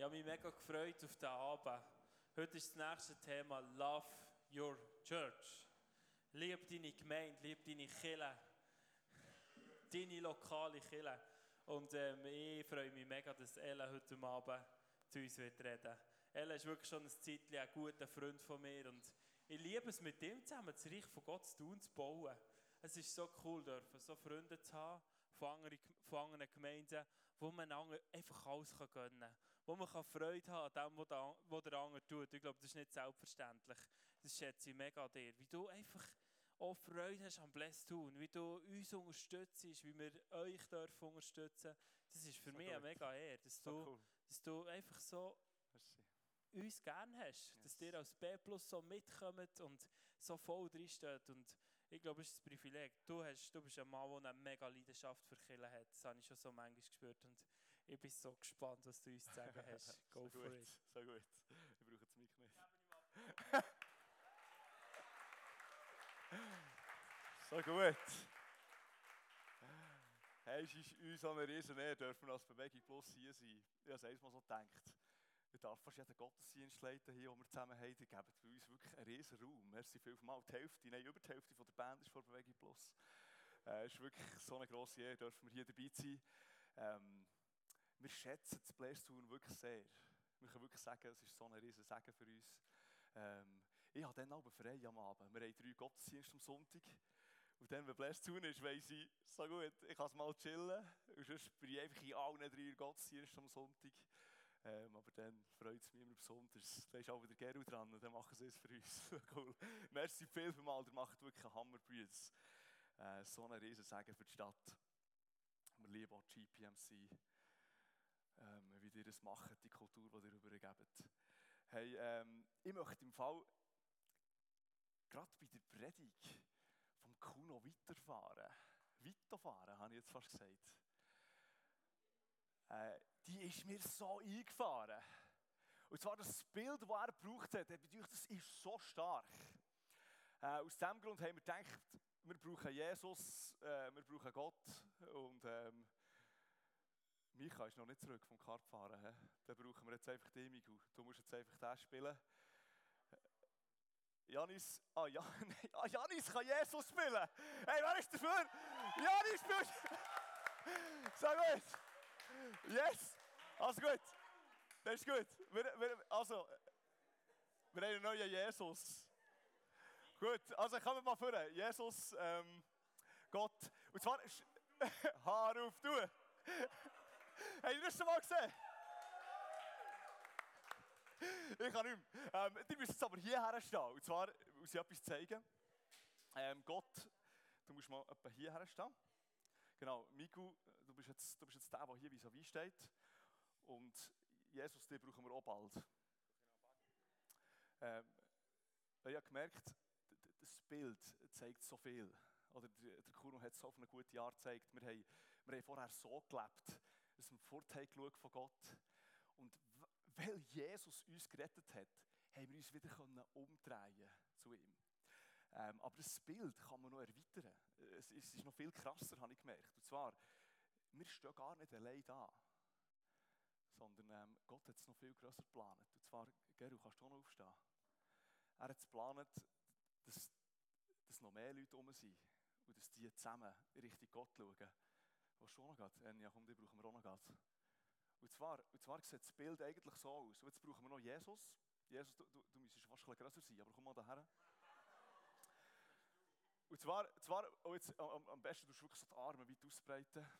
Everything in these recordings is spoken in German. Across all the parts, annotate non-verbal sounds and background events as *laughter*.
Ich habe mich mega gefreut auf den Abend. Heute ist das nächste Thema Love Your Church. Lieb deine Gemeinde, lieb deine Kirche, deine lokale Kirche. Und ähm, ich freue mich mega, dass Ella heute Abend zu uns wird reden Ella ist wirklich schon ein Zeitchen ein guter Freund von mir und ich liebe es, mit ihm zusammen das Reich von Gott zu tun, bauen. Es ist so cool, dürfen, so Freunde zu haben von anderen, von anderen Gemeinden, wo man einfach alles gönnen kann wo man Freude haben kann an dem, was der andere tut. Ich glaube, das ist nicht selbstverständlich. Das schätze ich mega an dir. Wie du einfach auch Freude hast am Bless tun, wie du uns unterstützt, wie wir euch dürfen unterstützen. Das ist für so mich gut. eine mega Ehre, dass, so du, cool. dass du einfach so Merci. uns gerne hast, yes. dass ihr als B Plus so mitkommt und so voll drinsteht. Und ich glaube, es ist ein Privileg. Du, hast, du bist ein Mann, der eine mega Leidenschaft für Killen hat. Das habe ich schon so manchmal gespürt. Und ich bin so gespannt, was du uns zu sagen hast. *laughs* Go so for gut, it. So gut. Ich brauche das Mikro nicht. *laughs* so gut. Hey, es ist uns eine riesen Ehre, dürfen wir als Bewegung Plus hier sein. Ich habe es mal so gedacht. Ich darf fast jeden Gottesdienst leiten hier, den wir zusammen haben. Die geben bei uns wirklich einen riesen Raum. Merci vielmals. Die Hälfte, nein, über die Hälfte von der Band ist von Bewegung Plus. Äh, es ist wirklich so eine grosse Ehre, dürfen wir hier dabei sein. Ähm, wir schätzen das Blästun wirklich sehr. Wir können wirklich sagen, es ist so ein riesen Segen für uns. Ähm, ich habe dann aber frei am Abend. Wir haben drei Gottesdienste am Sonntag. Und dann, wenn Blästun ist, weiss ich, so gut, ich kann es mal chillen. Und sonst bin ich einfach in allen drei Gottesdiensten am Sonntag. Ähm, aber dann freut es mich immer besonders. Da ist auch wieder Gerald dran, dann machen sie es für uns. *laughs* cool. Merci viel für mal, der macht wirklich einen Hammerbrüds. Äh, so ein riesen Segen für die Stadt. Wir lieben auch GPMC ähm, wie ihr das macht, die Kultur, die ihr übergebt. Hey, ähm, ich möchte im Fall gerade bei der Predigt vom Kuno weiterfahren. Weiterfahren, habe ich jetzt fast gesagt. Äh, die ist mir so eingefahren. Und zwar das Bild, das er gebraucht hat, das ist so stark. Äh, aus diesem Grund haben wir gedacht, wir brauchen Jesus, äh, wir brauchen Gott und ähm, Micha ist noch nicht zurück vom Kartfahren. He? Dann brauchen wir jetzt einfach die Migu. Du musst jetzt einfach das spielen. Janis, ah, ja, *laughs* ah, Janis kann Jesus spielen. Hey, wer ist dafür? Janis spielt. *laughs* So gut. Yes. Also gut. Das ist gut. Wir, wir, also, wir haben einen neuen Jesus. Gut, also kommen wir mal vor. Jesus, ähm, Gott. Und zwar, Haar *laughs* auf, du. Habt ihr das schon mal gesehen? Ich kann nicht mehr. Ähm, die müssen jetzt aber hierher stehen. Und zwar muss ich etwas zeigen. Ähm, Gott, du musst mal etwa hierher stehen. Genau, Miku, du bist jetzt, du bist jetzt der, der hier wie steht. Und Jesus, den brauchen wir auch bald. Ähm, ich habe gemerkt, das Bild zeigt so viel. Oder der Kuno hat es so auf eine gute Art gezeigt. Wir haben, wir haben vorher so gelebt aus dem Vorteil von Gott. Und weil Jesus uns gerettet hat, haben wir uns wieder umdrehen zu ihm. Ähm, aber das Bild kann man noch erweitern. Es ist, noch viel krasser, habe ich gemerkt. Und zwar, wir stehen gar nicht allein da. Sondern ähm, Gott hat es noch viel grösser geplant. Und zwar, Geru, kannst du auch noch aufstehen? Er hat es geplant, dass, dass noch mehr Leute um sind. Und dass die zusammen Richtung Gott schauen. Was schon noch geht. Äh, ja, komm, die brauchen wir auch noch geht. Und zwar, und zwar sieht das Bild eigentlich so aus. Und jetzt brauchen wir noch Jesus. Jesus, du, du, du müsstest fast ein größer sein, aber komm mal daher. Und zwar, zwar oh jetzt, am, am besten du wirklich so die Arme weit ausbreiten.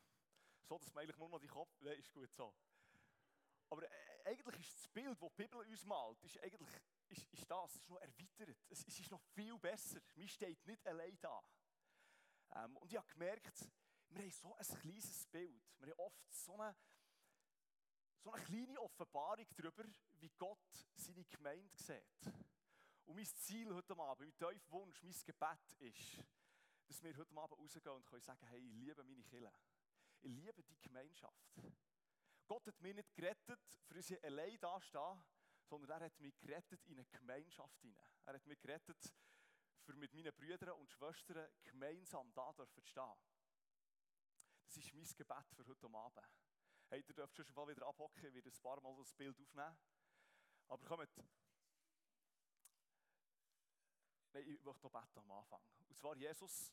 So, dass man eigentlich nur noch die Kopf... Nein, ist gut so. Aber äh, eigentlich ist das Bild, das die Bibel uns malt, ist eigentlich ist, ist das, ist noch erweitert. Es, es, ist noch viel besser. Man steht nicht allein da. Ähm, und ich habe gemerkt, wir haben so ein kleines Bild. Wir haben oft so eine, so eine kleine Offenbarung darüber, wie Gott seine Gemeinde sieht. Und mein Ziel heute Abend, mein tiefer Wunsch, mein Gebet ist, dass wir heute Abend rausgehen und können sagen, hey, ich liebe meine Kinder. Ich liebe die Gemeinschaft. Gott hat mich nicht gerettet, für uns allein dastehen, sondern er hat mich gerettet in eine Gemeinschaft hinein. Er hat mich gerettet, für mit meinen Brüdern und Schwestern gemeinsam da zu stehen. Das ist mein Gebet für heute Abend. Hey, ihr dürft schon mal wieder abhocken, ich werde ein paar Mal das Bild aufnehmen. Aber kommt. Nein, ich möchte noch beten am Anfang. Und zwar, Jesus,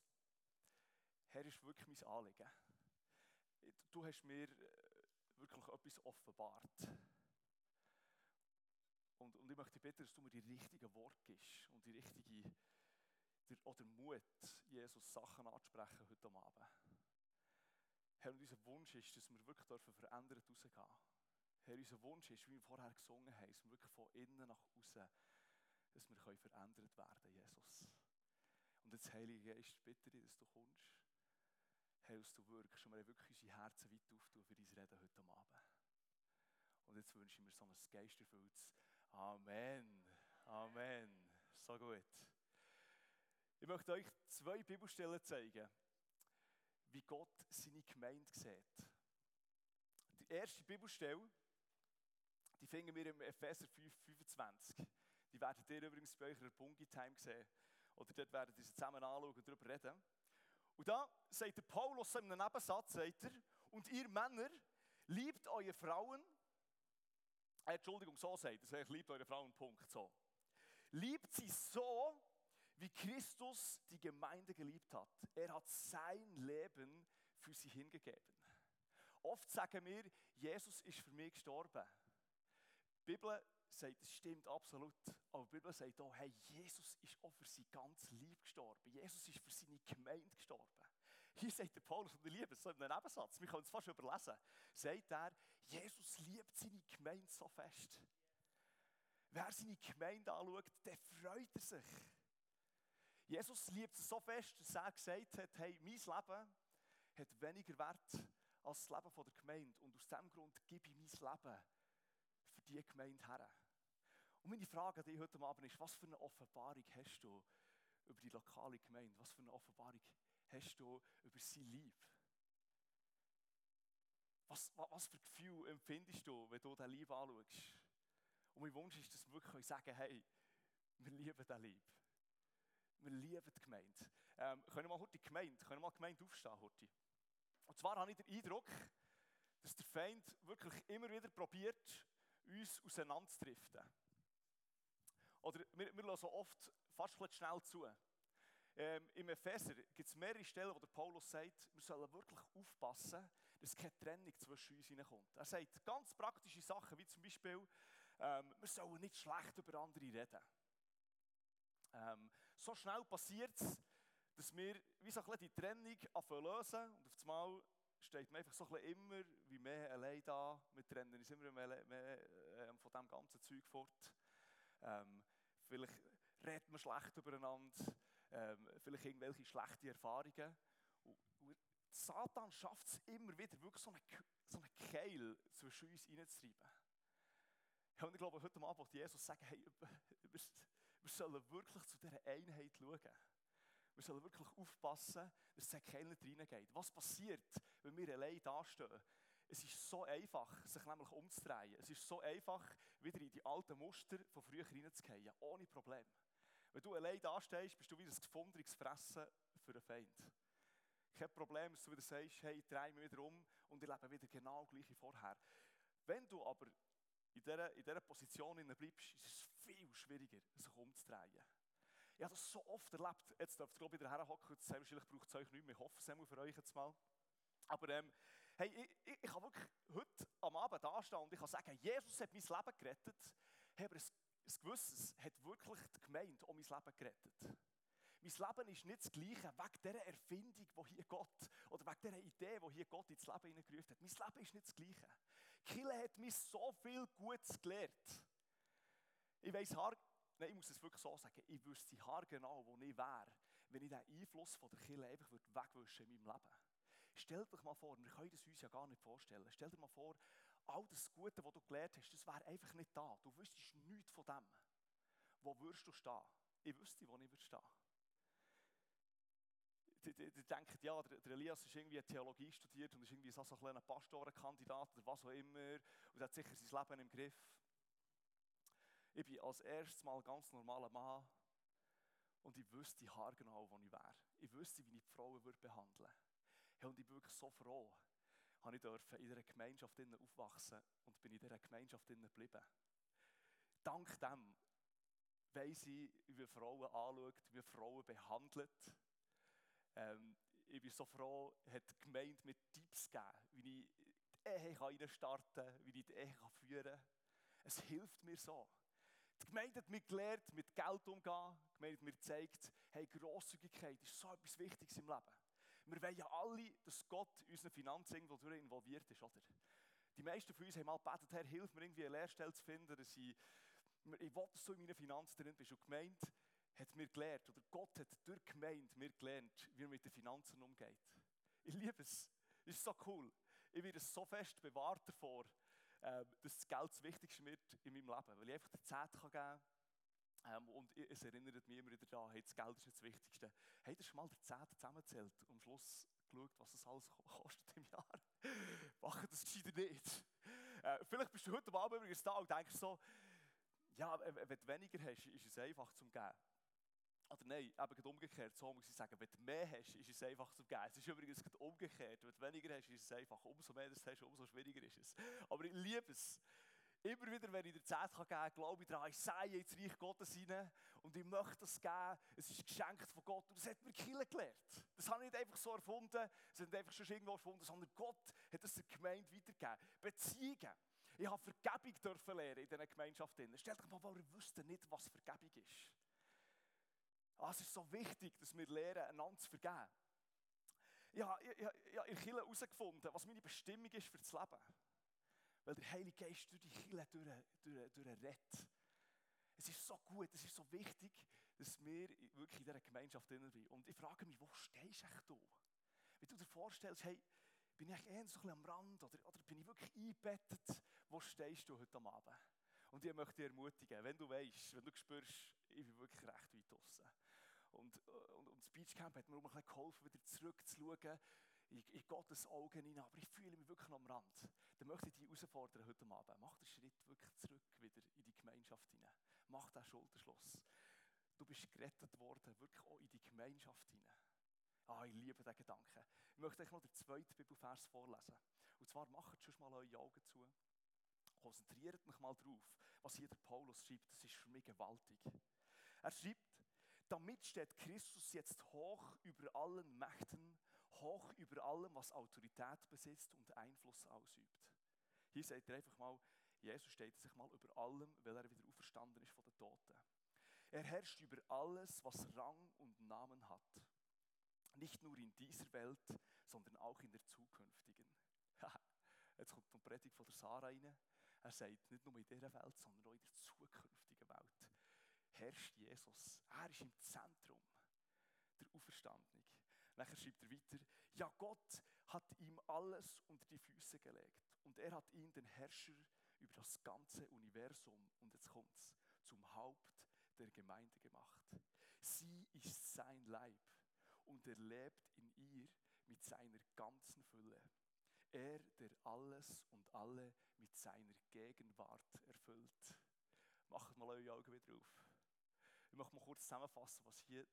Herr, ist wirklich mein Anliegen. Du hast mir äh, wirklich etwas offenbart. Und, und ich möchte bitten, dass du mir die richtigen Worte gibst und die richtige, der, oder Mut, Jesus Sachen anzusprechen heute Abend. Herr, und unser Wunsch ist, dass wir wirklich dürfen verändert rausgehen. Herr, unser Wunsch ist, wie wir vorher gesungen haben, dass wir wirklich von innen nach außen, dass wir können verändert werden, Jesus. Und jetzt, Heilige Geist, bitte dich, dass du kommst. Herr, dass du wirkst und wir wirklich unsere Herzen weit auftun für dein Reden heute Abend. Und jetzt wünsche ich mir so ein geisterfülltes Amen. Amen. So gut. Ich möchte euch zwei Bibelstellen zeigen, wie Gott seine Gemeinde sieht. Die erste Bibelstelle, die finden wir im Epheser 5, 25. Die werdet ihr übrigens bei eurer Bungi-Time sehen. Oder dort werden ihr sie zusammen anschauen und darüber reden. Und da sagt der Paulus in einem Nebensatz, sagt er, und ihr Männer, liebt eure Frauen, äh, Entschuldigung, so sagt er, liebt eure Frauen, Punkt, so. Liebt sie so, wie Christus die Gemeinde geliebt hat. Er hat sein Leben für sie hingegeben. Oft sagen wir, Jesus ist für mich gestorben. Die Bibel sagt, es stimmt absolut. Aber die Bibel sagt auch, hey, Jesus ist auch für sein ganz Lieb gestorben. Jesus ist für seine Gemeinde gestorben. Hier sagt der Paulus und ich liebe so in einem Nebensatz, wir können es fast überlesen, sagt er, Jesus liebt seine Gemeinde so fest. Wer seine Gemeinde anschaut, der freut er sich. Jesus liebt es so fest, dass er gesagt hat, hey, mein Leben hat weniger Wert als das Leben der Gemeinde. Und aus diesem Grund gebe ich mein Leben für diese Gemeinde her. Und meine Frage an dich heute Abend ist, was für eine Offenbarung hast du über die lokale Gemeinde? Was für eine Offenbarung hast du über sein Lieb? Was, was für Gefühl empfindest du, wenn du diesen Lieb anschaust? Und mein Wunsch ist, dass wir wirklich sagen hey, wir lieben diesen Lieb. Wir lieben die Gemeinde. Ähm, können wir mal heute die Gemeinde, können wir mal Gemeinde aufstehen heute? Und zwar habe ich den Eindruck, dass der Feind wirklich immer wieder probiert, uns auseinanderzudriften. Oder wir, wir hören oft fast ein schnell zu. Ähm, Im Epheser gibt es mehrere Stellen, wo der Paulus sagt, wir sollen wirklich aufpassen, dass keine Trennung zwischen uns hineinkommt. Er sagt ganz praktische Sachen, wie zum Beispiel, ähm, wir sollen nicht schlecht über andere reden. Ähm, so schnell passiert es, dass wir wie so ein die Trennung lösen und auf einmal steht man einfach so ein immer wie mehr allein da. Wir trennen uns immer mehr, mehr äh, von dem ganzen Zeug fort. Ähm, vielleicht redet man schlecht übereinander, ähm, vielleicht irgendwelche schlechte Erfahrungen. Und, und Satan schafft es immer wieder, wirklich so einen, so einen Keil zwischen uns reinzutreiben. Ja, und ich glaube, heute Abend wird Jesus sagen, hey, *laughs* wir, sollen wirklich zu dieser Einheit schauen. Wir sollen wirklich aufpassen, dass es keiner reingeht. Was passiert, wenn wir allein dastehen? Es ist so einfach, sich nämlich umzudrehen. Es ist so einfach, wieder in die alten Muster von früher reinzugehen, ohne Problem. Wenn du allein dastehst, bist du wieder ein gefundenes Fressen für einen Feind. Kein Problem, dass du wieder sagst, hey, ich drehe mich wieder um und ich lebe wieder genau gleich wie vorher. Wenn du aber in dieser, in dieser Position bleibst, ist es viel schwieriger, sich umzudrehen. Ich habe das so oft erlebt. Jetzt dürft ihr glaube ich wieder herhocken. Wahrscheinlich braucht es euch nicht mehr. Ich hoffe es für euch jetzt mal. Aber ähm, hey, ich, ich, ich kann wirklich heute am Abend da stehen und ich kann sagen, Jesus hat mein Leben gerettet. Hey, aber ein, ein Gewisses hat wirklich die Gemeinde um mein Leben gerettet. Mein Leben ist nicht das Gleiche wegen dieser Erfindung, die hier Gott, oder wegen dieser Idee, die hier Gott ins Leben hineingerufen hat. Mein Leben ist nicht das Gleiche. Kille hat mich so viel Gutes gelehrt. Ich weiss, nein, ich muss es wirklich so sagen, ich wüsste haargenau, wo ich wäre, wenn ich den Einfluss von der Kille einfach wegwischen in meinem Leben. Stell dir mal vor, wir können das uns ja gar nicht vorstellen. Stell dir mal vor, all das Gute, was du gelernt hast, das wäre einfach nicht da. Du wüsstest nichts von dem. Wo würdest du stehen? Ich wüsste, wo ich würde stehen. Die, die, die denken, ja, der, der, Elias ist irgendwie Theologie studiert und ist irgendwie so, so ein Pastorenkandidat oder was auch immer und hat sicher sein Leben im Griff. Ich bin als erstes Mal ganz normaler Mann und ich wüsste haargenau, wo ich wäre. Ich wüsste, wie ich die Frauen würde behandeln würde. Und ich bin wirklich so froh. habe ich in dieser Gemeinschaft aufwachsen und bin in dieser Gemeinschaft geblieben. Dank dem weiss ich, wie Frauen anschaut, wie Frauen behandelt. Ähm, ich bin so froh, hat die Gemeinde mit Tipps gegeben, wie ich die Ehe reinstarten kann, wie ich die Ehe führen kann. Es hilft mir so. Die Gemeinde hat mir gelernt, mit Geld umzugehen. Die Gemeinde hat mir gezeigt, hey, Grosszügigkeit ist so etwas Wichtiges im Leben. Wir wollen ja alle, dass Gott in unseren Finanzen involviert ist, oder? Die meisten von uns haben mal gebetet, Herr, hilf mir irgendwie eine Lehrstelle zu finden, dass ich, ich will, dass du in meinen Finanzen drin bist. Und die Gemeinde hat mir gelernt, oder Gott hat durch die Gemeinde mir gelernt, wie er mit den Finanzen umgeht. Ich liebe es. Ist so cool. Ich werde so fest bewahrt davor, ähm, dass das Geld das Wichtigste wird in meinem Leben. Weil ich einfach den Zehnt geben kann. Ähm, und es erinnert mich immer wieder daran, hey, das Geld ist das Wichtigste. Hey, das schon mal der Zehnt zusammengezählt und am Schluss geschaut, was das alles kostet im Jahr. *laughs* Mach das gescheiter nicht. Äh, vielleicht bist du heute Abend übrigens da und denkst so, ja, wenn du weniger hast, ist es einfach zum Geben. Oder nein, eben umgekehrt, so muss ich sagen, wenn du mehr hast, ist es einfach zu geben. Es ist übrigens umgekehrt, wenn du weniger hast, ist es einfach, umso mehr du hast, umso schwieriger ist es. Aber ich liebe es. Immer wieder, wenn ich dir Zeit geben kann, glaube ich daran, ich sehe ins Reich Gottes hinein und ich möchte das geben. Es ist geschenkt von Gott und das hat mir Kille gelernt. Das habe ich nicht einfach so erfunden, es hat einfach schon irgendwo erfunden, sondern Gott hat es der Gemeinde weitergegeben. Beziehungen. Ich habe Vergebung dürfen lernen in dieser Gemeinschaft. Stell dir mal vor, ihr wüsst nicht, was Vergebung ist. Ah, es ist so wichtig, dass wir lernen, einander zu vergeben. Ich habe, ich, ich, ich habe in Kirche herausgefunden, was meine Bestimmung ist für das Leben. Weil der Heilige Geist durch die Kirche durch, durch, durchredet. Es ist so gut, es ist so wichtig, dass wir wirklich in dieser Gemeinschaft drin sind. Und ich frage mich, wo stehst du? Wenn du dir vorstellst, hey, bin ich eher so ein am Rand oder, oder bin ich wirklich eingebettet? Wo stehst du heute Abend? Und ich möchte dich ermutigen, wenn du weißt, wenn du spürst, ich bin wirklich recht weit draußen. Und, äh, und, und das Beachcamp hat mir auch ein bisschen geholfen, wieder zurückzuschauen in, in Gottes Augen hinein. Aber ich fühle mich wirklich noch am Rand. Dann möchte ich dich herausfordern heute Abend. Mach den Schritt wirklich zurück wieder in die Gemeinschaft hinein. Mach den Schulterschluss. Du bist gerettet worden, wirklich auch in die Gemeinschaft hinein. Ah, ich liebe diesen Gedanken. Ich möchte euch noch den zweiten Bibelvers vorlesen. Und zwar macht schon mal eure Augen zu. Konzentriert mich mal drauf, was hier der Paulus schreibt. Das ist für mich gewaltig. Er schreibt, damit steht Christus jetzt hoch über allen Mächten, hoch über allem, was Autorität besitzt und Einfluss ausübt. Hier seht ihr einfach mal, Jesus steht sich mal über allem, weil er wieder auferstanden ist von den Toten. Er herrscht über alles, was Rang und Namen hat. Nicht nur in dieser Welt, sondern auch in der zukünftigen. *laughs* Jetzt kommt die Predigt von der Sarah rein. Er sagt, nicht nur in dieser Welt, sondern auch in der Welt herrscht Jesus. Er ist im Zentrum der Auferstandung. Nachher schreibt er weiter, ja Gott hat ihm alles unter die Füße gelegt und er hat ihn den Herrscher über das ganze Universum, und jetzt kommt's, zum Haupt der Gemeinde gemacht. Sie ist sein Leib und er lebt in ihr mit seiner ganzen Fülle. Er, der alles und alle mit seiner Gegenwart erfüllt. Macht mal eure Augen wieder auf. Ich möchte mal kurz zusammenfassen, was hier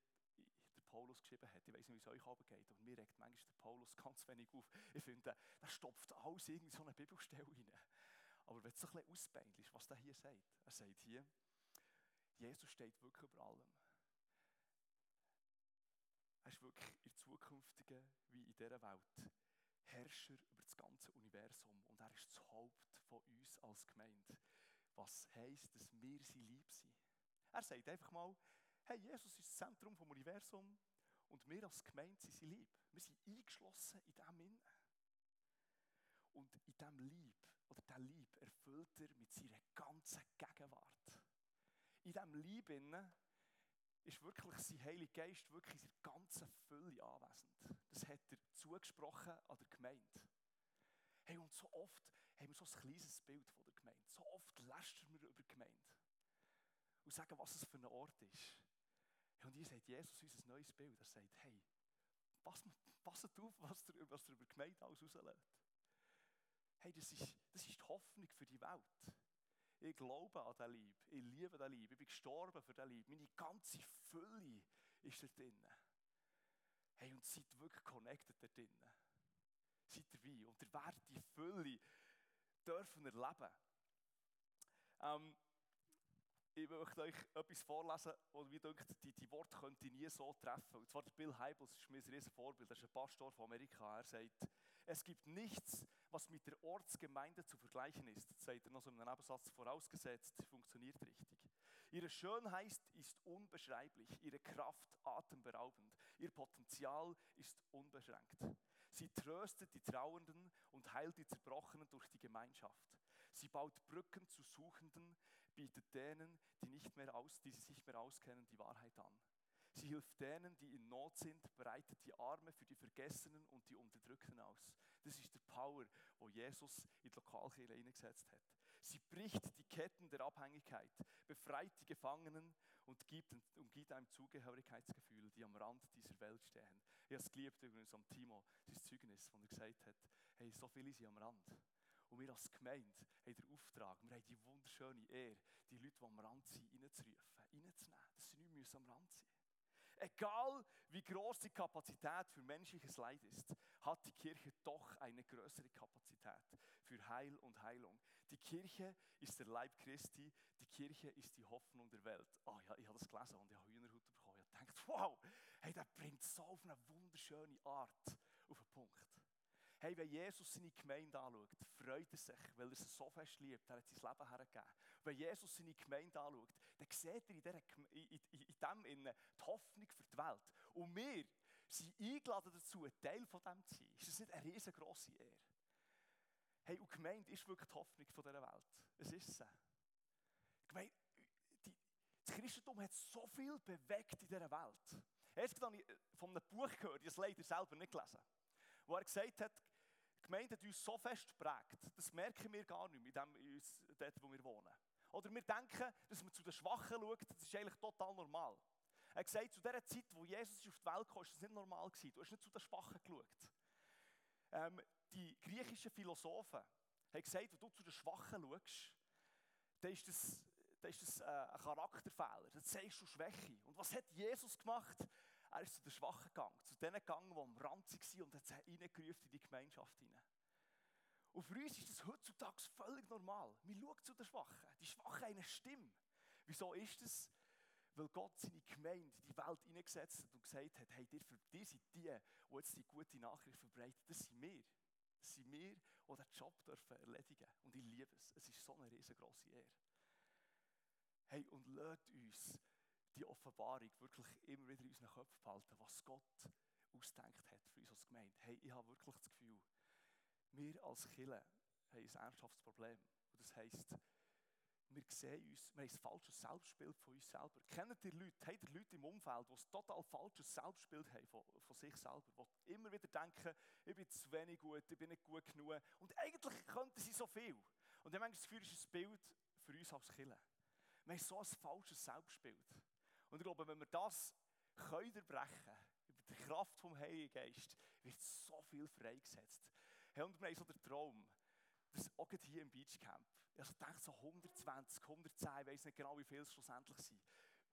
der Paulus geschrieben hat. Ich weiß nicht, wie es euch abgeht, aber mir regt manchmal der Paulus *laughs* ganz wenig auf. Ich finde, da stopft alles in so eine Bibelstelle rein. Aber wenn so ein bisschen ausbeinst, was er hier sagt, er sagt hier, Jesus steht wirklich über allem. Er ist wirklich in der zukünftigen wie in dieser Welt Herrscher über das ganze Universum und er ist das Haupt von uns als Gemeinde. Was heisst, dass wir sein Lieb sind. Er sagt einfach mal, hey, Jesus ist das Zentrum vom Universum und wir als Gemeinde sind sein Lieb. Wir sind eingeschlossen in dem Innen. Und in diesem Lieb, oder der Lieb, erfüllt er mit seiner ganzen Gegenwart. In diesem Lieb innen ist wirklich sein Heiliger Geist wirklich in seiner ganzen Fülle anwesend. Das hat er zugesprochen an der Gemeinde. Hey, und so oft haben wir so ein kleines Bild von der Gemeinde. So oft lästern wir über die Gemeinde und sagen, was es für ein Ort ist. Und hier sagt Jesus uns ein neues Bild. Er sagt, hey, passt, passt auf, was er, was er über die Gemeinde alles rauslässt. Hey, das ist, das ist die Hoffnung für die Welt. Ich glaube an den Lieb. Ich liebe den Lieb. Ich bin gestorben für den Lieb. Meine ganze Fülle ist da drinnen. Hey, und seid wirklich connected da drinnen. seid dabei und ihr werdet die Fülle dürfen erleben. Ähm, ich möchte euch etwas vorlesen, wo wie denkt, die, die Worte könnte ich nie so treffen. Und zwar Bill Hybels ist mir ein riesen Vorbild. Er ist ein Pastor von Amerika. Er sagt, es gibt nichts, was mit der Ortsgemeinde zu vergleichen ist. Das sagt er noch so in einem Nebensatz vorausgesetzt, funktioniert richtig. Ihre Schönheit ist unbeschreiblich, ihre Kraft atemberaubend, ihr Potenzial ist unbeschränkt. Sie tröstet die Trauernden und heilt die Zerbrochenen durch die Gemeinschaft. Sie baut Brücken zu Suchenden, bietet denen, die, nicht mehr aus, die sich nicht mehr auskennen, die Wahrheit an. Sie hilft denen, die in Not sind, breitet die Arme für die Vergessenen und die Unterdrückten aus. Das ist der Power, wo Jesus in die Lokalkirche eingesetzt hat. Sie bricht die Ketten der Abhängigkeit, befreit die Gefangenen und gibt, und gibt einem Zugehörigkeitsgefühl, die am Rand dieser Welt stehen. Ich habe es geliebt übrigens am Timo, sein Zeugnis, wo er gesagt hat, hey, so viele sind am Rand. Und wir als Gemeinde haben den Auftrag, wir haben die wunderschöne Ehre, die Leute, die am Rand sind, reinzurufen, reinzunehmen, dass sie nicht am Rand sein Egal wie groß die Kapazität für menschliches Leid ist, hat die Kirche doch eine größere Kapazität für Heil und Heilung. Die Kirche ist der Leib Christi, die Kirche ist die Hoffnung der Welt. Oh ja, ich habe das gelesen und ich habe Hühnerhut bekommen. Ich habe gedacht, wow, hey, der bringt so auf eine wunderschöne Art auf den Punkt. Hey, wenn Jesus seine Gemeinde anschaut, freut er sich, weil er sie so fest liebt. Er hat sein Leben hergegeben. Wenn Jesus seine Gemeinde anschaut, dann sieht er in, dieser, in, in, in dem in die Hoffnung für die Welt. Und wir sind eingeladen dazu, ein Teil von dem zu sein. Ist das nicht eine riesengroße Ehre? Hey, und Gemeinde ist wirklich die Hoffnung von dieser Welt. Es ist so. Gemeinde, die, das Christentum hat so viel bewegt in dieser Welt. Erst habe ich von einem Buch gehört, ich habe es leider selber nicht gelesen, wo er gesagt hat, Gemeinde hat uns so fest geprägt, das merken wir gar nicht mehr, in dem, dort, wo wir wohnen. Oder wir denken, dass man zu den Schwachen schaut, das ist eigentlich total normal. Er hat gesagt, zu der Zeit, wo Jesus auf die Welt kam, war das nicht normal. Gewesen. Du hast nicht zu den Schwachen geschaut. Ähm, die griechischen Philosophen haben gesagt, wenn du zu den Schwachen schaust, dann ist das, dann ist das äh, ein Charakterfehler. Dann zeigst du Schwäche. Und was hat Jesus gemacht? Er ist zu den Schwachen gegangen, zu denen gegangen, die am Rand waren und hat sie in die Gemeinschaft hinein. Und für uns ist das heutzutage völlig normal. Wir schauen zu den Schwachen. Die Schwachen haben eine Stimme. Wieso ist das? Weil Gott seine Gemeinde in die Welt hineingesetzt hat und gesagt hat, hey, ihr, die sind die, die jetzt die gute Nachricht verbreiten, das sind wir. Das sind wir, die diesen Job dürfen erledigen Und ich liebe es. Es ist so eine riesengroße Ehre. Hey, und lasst uns die Offenbarung wirklich immer wieder in unseren Köpfen behalten, was Gott ausdenkt hat für uns als Gemeinde. Hey, ich habe wirklich das Gefühl, wir als Killer haben ein ernsthaftes Problem. Und das heisst, wir sehen uns, wir haben ein falsches Selbstbild von uns selber. Kennen die Leute, haben die Leute im Umfeld, die ein total falsches Selbstbild haben von, von sich selber, die immer wieder denken, ich bin zu wenig gut, ich bin nicht gut genug. Und eigentlich könnten sie so viel. Und dann ich das Gefühl, ist ein Bild für uns als Killer. Wir haben so ein falsches Selbstbild. Und ich glaube, wenn wir das können brechen, über die Kraft vom Heiligen Geist, wird so viel freigesetzt. Hey, und wir haben so den Traum, dass auch hier im Beachcamp, ich denke so 120, 110, ich weiß nicht genau, wie viele es schlussendlich sind,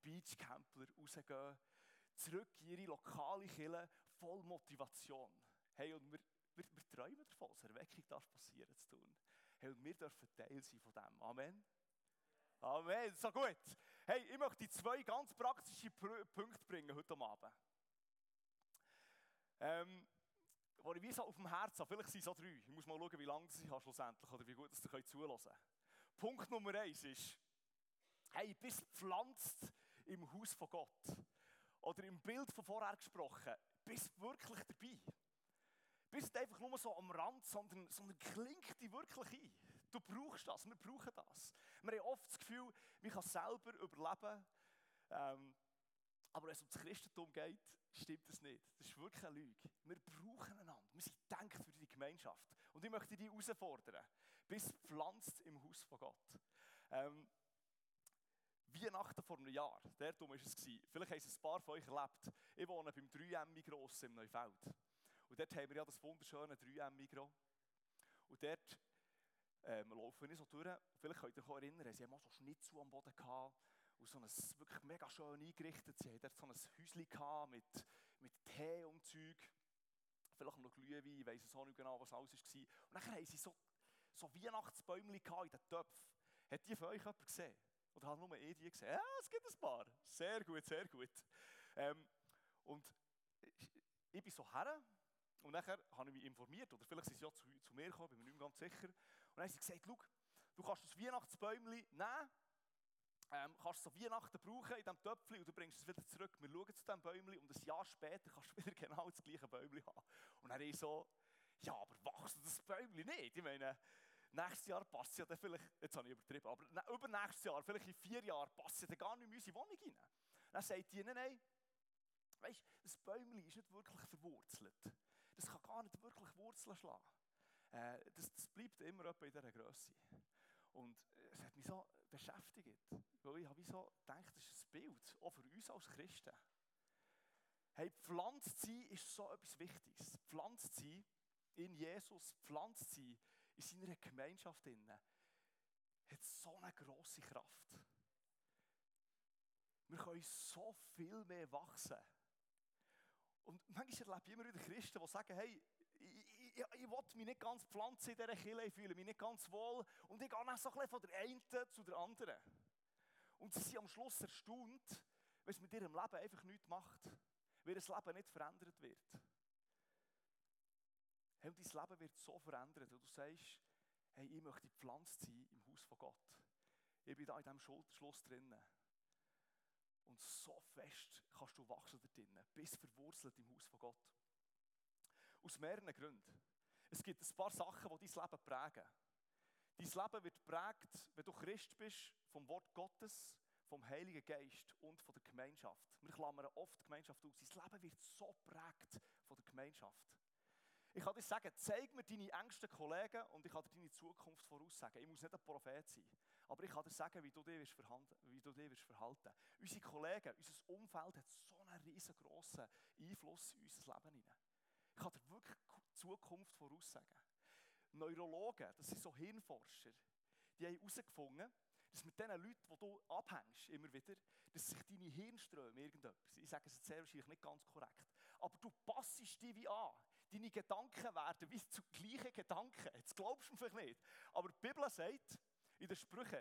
Beachcampler rausgehen, zurück in ihre lokale Kille, voll Motivation. Hey, und wir, wir, wir träumen davon, dass Erweckung darf passieren zu tun. Hey, und wir dürfen Teil sein von dem. Amen. Amen, so gut. Hey, ich möchte zwei ganz praktische Punkte bringen heute Abend. Ähm, wo ich wie so auf dem Herzen habe, vielleicht sind es so drei. Ich muss mal schauen, wie lange sie habe schlussendlich oder wie gut ihr zulassen könnt. Punkt Nummer eins ist, hey, bist pflanzt im Haus von Gott. Oder im Bild von vorher gesprochen, bist wirklich dabei. Bist einfach nur so am Rand, sondern, sondern klingt dich wirklich ein. Du brauchst das, wir brauchen das. Wir haben oft das Gefühl, wir können selber überleben. Ähm, aber wenn es um das Christentum geht, stimmt das nicht. Das ist wirklich eine Lüge. Wir brauchen einander. Wir sind gedacht für die Gemeinschaft. Und ich möchte dich herausfordern. Bist pflanzt im Haus von Gott. Ähm, Weihnachten vor einem Jahr, der war es. Vielleicht haben es ein paar von euch erlebt. Ich wohne beim 3M Gross im Neufeld. Und dort haben wir ja das wunderschöne 3M Migros. Und dort ähm, laufen wir so durch. Vielleicht könnt ihr euch erinnern, sie haben auch so Schnitzel am Boden gehabt und so ein, wirklich mega schön eingerichtet. Sie hatten dort so ein Häuschen mit, mit Tee und Zeug. vielleicht noch Glühwein, ich weiss es auch nicht genau, was alles war. Und dann haben sie so, so Weihnachtsbäumchen in den Töpfen. Hat die von euch jemand gesehen? Oder hat nur eh die gesehen? Ja, es gibt ein paar. Sehr gut, sehr gut. Ähm, und ich, ich bin so her und nachher habe ich mich informiert, oder vielleicht sind sie ja zu, zu mir gekommen, bin mir nicht ganz sicher. Und dann haben sie gesagt, schau, du kannst das Weihnachtsbäumchen nehmen, ähm, kannst es so Weihnachten brauchen in diesem Töpfchen und du bringst es wieder zurück. Wir schauen zu diesem Bäumchen und ein Jahr später kannst du *laughs* wieder genau das gleiche Bäumchen haben. Und dann ich so, ja, aber wachst du das Bäumchen nicht? Ich meine, nächstes Jahr passt ja dann vielleicht, jetzt habe ich übertrieben, aber ne, übernächstes Jahr, vielleicht in vier Jahren, passt ja dann gar nicht in unsere Wohnung rein. Dann sagt die, nein, nein, weißt das Bäumchen ist nicht wirklich verwurzelt. Das kann gar nicht wirklich Wurzeln schlagen. Äh, das, das bleibt immer etwa in dieser Größe. Und es hat mich so beschäftigt, weil ich habe so gedacht, das ist ein Bild, auch für uns als Christen. Hey, pflanzt sein ist so etwas Wichtiges. Pflanzt sein in Jesus, pflanzt sein in seiner Gemeinschaft innen, hat so eine grosse Kraft. Wir können so viel mehr wachsen. Und manchmal erlebe ich immer wieder Christen, die sagen, hey, ich, ich, ich will mich nicht ganz pflanzen in dieser Kirche, ich fühle mich nicht ganz wohl. Und ich gehe dann so ein bisschen von der einen zu der anderen. Und sie sind am Schluss erstaunt, wenn es mit ihrem Leben einfach nichts macht. Weil das Leben nicht verändert wird. Hey, und dein Leben wird so verändert, wenn du sagst, hey, ich möchte gepflanzt sein im Haus von Gott. Ich bin da in diesem Schluss drinnen. Und so fest kannst du wachsen da drinnen, bis verwurzelt im Haus von Gott. Aus mehreren Gründen. Es gibt ein paar Sachen, die dein Leben prägen. Dein Leben wird prägt, wenn du Christ bist, vom Wort Gottes, vom Heiligen Geist und von der Gemeinschaft. Wir klammern oft die Gemeinschaft aus. Dein Leben wird so prägt von der Gemeinschaft. Ich kann dir sagen, zeig mir deine engsten Kollegen und ich kann dir deine Zukunft voraussagen. Ich muss nicht ein Prophet sein, aber ich kann dir sagen, wie du dich wirst verhalten, wie du dich wirst. Unsere Kollegen, unser Umfeld hat so einen riesengroßen Einfluss in unser Leben hinein. Ich kann dir wirklich die Zukunft voraussagen. Neurologen, das sind so Hirnforscher, die haben herausgefunden, dass mit den Leuten, die du abhängst, immer wieder, dass sich deine Hirnströme irgendetwas, ich sage es jetzt sehr wahrscheinlich nicht ganz korrekt, aber du passst dich wie an. Deine Gedanken werden wie zu gleichen Gedanken. Jetzt glaubst du vielleicht nicht. Aber die Bibel sagt in den Sprüchen,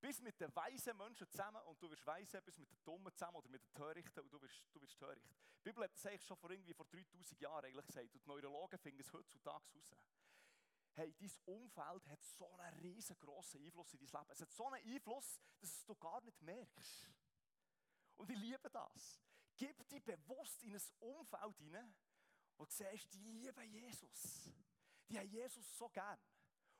bis mit den weisen Menschen zusammen und du wirst weise, bis mit den Dummen zusammen oder mit den Törichten und du wirst, du wirst töricht. Die Bibel hat das eigentlich schon vor, irgendwie vor 3000 Jahren eigentlich gesagt und die Neurologen finden es heutzutage raus. Hey, dein Umfeld hat so einen riesengroßen Einfluss in dein Leben. Es hat so einen Einfluss, dass du gar nicht merkst. Und ich liebe das. Gib dich bewusst in ein Umfeld hinein, wo du siehst, die lieben Jesus. Die haben Jesus so gern.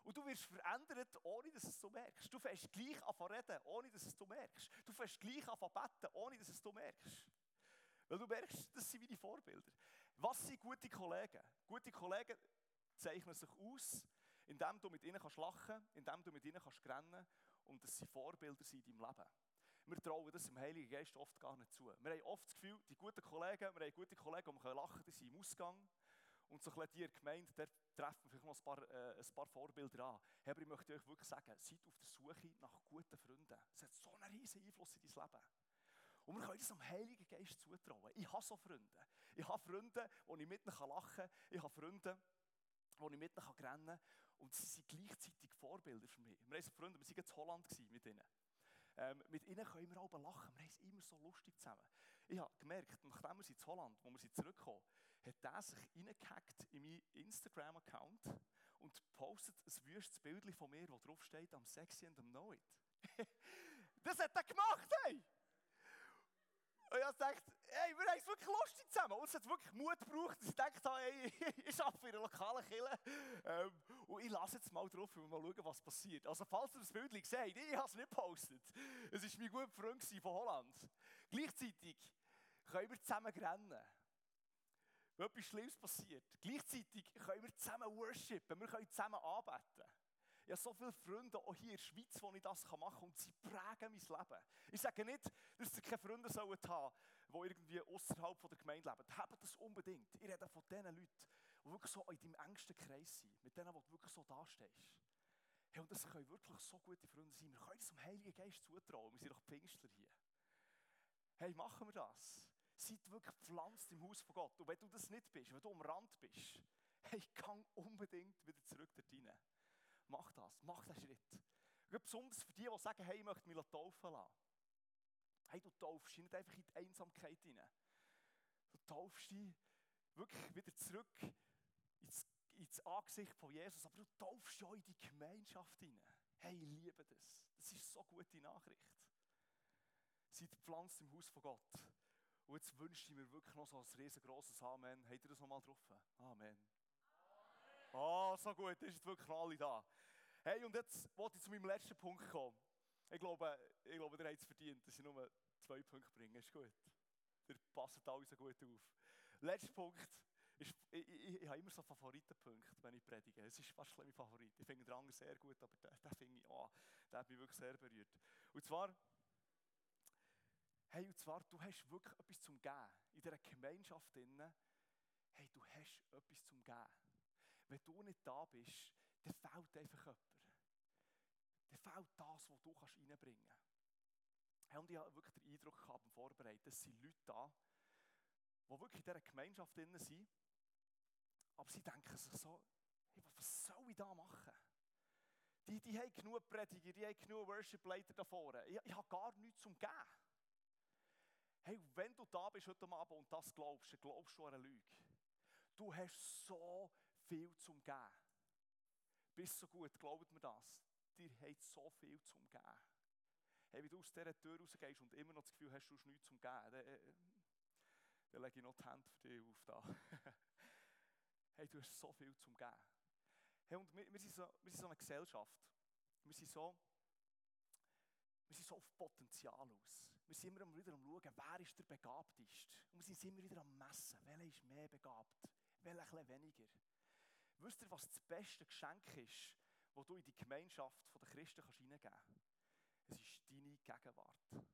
Und du wirst verändert, ohne dass es du merkst. Du fährst gleich an reden, ohne dass es du merkst. Du fährst gleich an beten, ohne dass es du merkst. Weil du merkst, das sind meine Vorbilder. Was sind gute Kollegen? Gute Kollegen zeichnen sich aus, indem du mit ihnen kannst lachen indem du mit ihnen kannst rennen und dass sie Vorbilder sind in deinem Leben. Wir trauen das im Heiligen Geist oft gar nicht zu. Wir haben oft das Gefühl, die guten Kollegen, wir haben gute Kollegen, die wir lachen die sind im Ausgang. Und so ein bisschen die Gemeinde, der treffen vielleicht noch ein paar, äh, ein paar Vorbilder an. Aber ich möchte euch wirklich sagen, seid auf der Suche nach guten Freunden. Es hat so einen riesen Einfluss in dein Leben. Und wir können das am Heiligen Geist zutrauen. Ich habe so Freunde. Ich habe Freunde, wo ich mit ihnen lachen kann. Ich habe Freunde, wo ich mit ihnen rennen kann. Und sie sind gleichzeitig Vorbilder für mich. Wir haben so Freunde, wir waren in Holland mit ihnen. Ähm, mit ihnen können wir auch lachen. Wir haben immer so lustig zusammen. Ich habe gemerkt, nachdem wir in Holland, wo wir zurückkommen, hat er sich reingehackt in meinen Instagram-Account und postet ein wüstes Bild von mir, wo drauf steht, am sexy and am know das hat er gemacht, hey! Und ich gedacht, hey, wir haben es wirklich lustig zusammen. Und es hat wirklich Mut gebraucht, dass ich dachte, hey, *laughs* ich arbeite in einer lokalen Kille. Ähm, und ich lasse jetzt mal drauf und mal schauen, was passiert. Also, falls ihr das Bild seht, ich habe es nicht gepostet. Es war mein guter Freund von Holland. Gleichzeitig können wir zusammen rennen. Wenn etwas Schlimmes passiert. Gleichzeitig können wir zusammen worshipen, wir können zusammen arbeiten. Ich habe so viele Freunde auch hier in der Schweiz, wo ich das machen kann und sie prägen mein Leben. Ich sage nicht, dass ihr keine Freunde sollen haben die irgendwie außerhalb der Gemeinde leben. Habt das unbedingt. Ich rede von den Leuten, die wirklich so in deinem engsten Kreis sind, mit denen, wo du wirklich so dastehst. Hey, und das können wirklich so gute Freunde sein. Wir können es dem Heiligen Geist zutrauen. Wir sind doch Pfingstler hier. Hey, machen wir das. Seid wirklich gepflanzt im Haus von Gott. Und wenn du das nicht bist, wenn du am Rand bist, hey, gang unbedingt wieder zurück dort rein. Mach das, mach den Schritt. Und besonders für die, die sagen, hey, ich möchte mich taufen lassen. Hey, du taufst dich nicht einfach in die Einsamkeit hinein. Du taufst dich wirklich wieder zurück ins, ins Angesicht von Jesus, aber du taufst dich auch in die Gemeinschaft hinein. Hey, ich liebe das. Das ist so gute Nachricht. Seid gepflanzt im Haus von Gott. Und jetzt wünsche ich mir wirklich noch so ein riesengroßes Amen. Habt ihr das nochmal drauf? Amen. Ah, oh, so gut, ist wirklich alle da. Hey, und jetzt wollte ich zu meinem letzten Punkt kommen. Ich glaube, ich glaube ihr habt es verdient, dass ich nur zwei Punkte bringe. Ist gut. Ihr passt alle so gut auf. Letzter Punkt ist, ich, ich, ich habe immer so Favoritenpunkte, wenn ich predige. Es ist fast mein Favorit. Ich finde den anderen sehr gut, aber den, den finde ich, oh, der hat mich wirklich sehr berührt. Und zwar, hey, und zwar, du hast wirklich etwas zum Geben. In dieser Gemeinschaft drinnen, hey, du hast etwas zum Geben. Wenn du nicht da bist, dann fehlt einfach jemand. Dann fehlt das, was du kannst reinbringen kannst. und ich habe wirklich den Eindruck gehabt, beim Vorbereiten, es sind Leute da, die wirklich in dieser Gemeinschaft drin sind, aber sie denken sich so, hey, was soll ich da machen? Die, die haben genug Prediger, die haben genug Worship-Leiter da vorne. Ich, ich habe gar nichts zum Geben. Hey, wenn du da bist heute Abend und das glaubst, dann glaubst du an eine Lüge. Du hast so viel zum Geben. Bist so gut, glaubt mir das. Dir hat so viel zum Geben. Hey, wenn du aus dieser Tür rausgehst und immer noch das Gefühl hast, du hast nichts zum Geben, dann, äh, dann lege ich noch die Hände für dich auf da. *laughs* hey, du hast so viel zum Geben. Hey, und wir, wir, sind so, wir sind so eine Gesellschaft. Wir sind so, wir sind so auf Potenzial aus. Wir sind immer wieder am schauen, wer ist der Begabteste. Und wir sind immer wieder am messen, welcher ist mehr begabt, welcher ein weniger. Wisst ihr, was das beste Geschenk ist, das du in die Gemeinschaft der Christen hineingeben kannst? Es ist deine Gegenwart.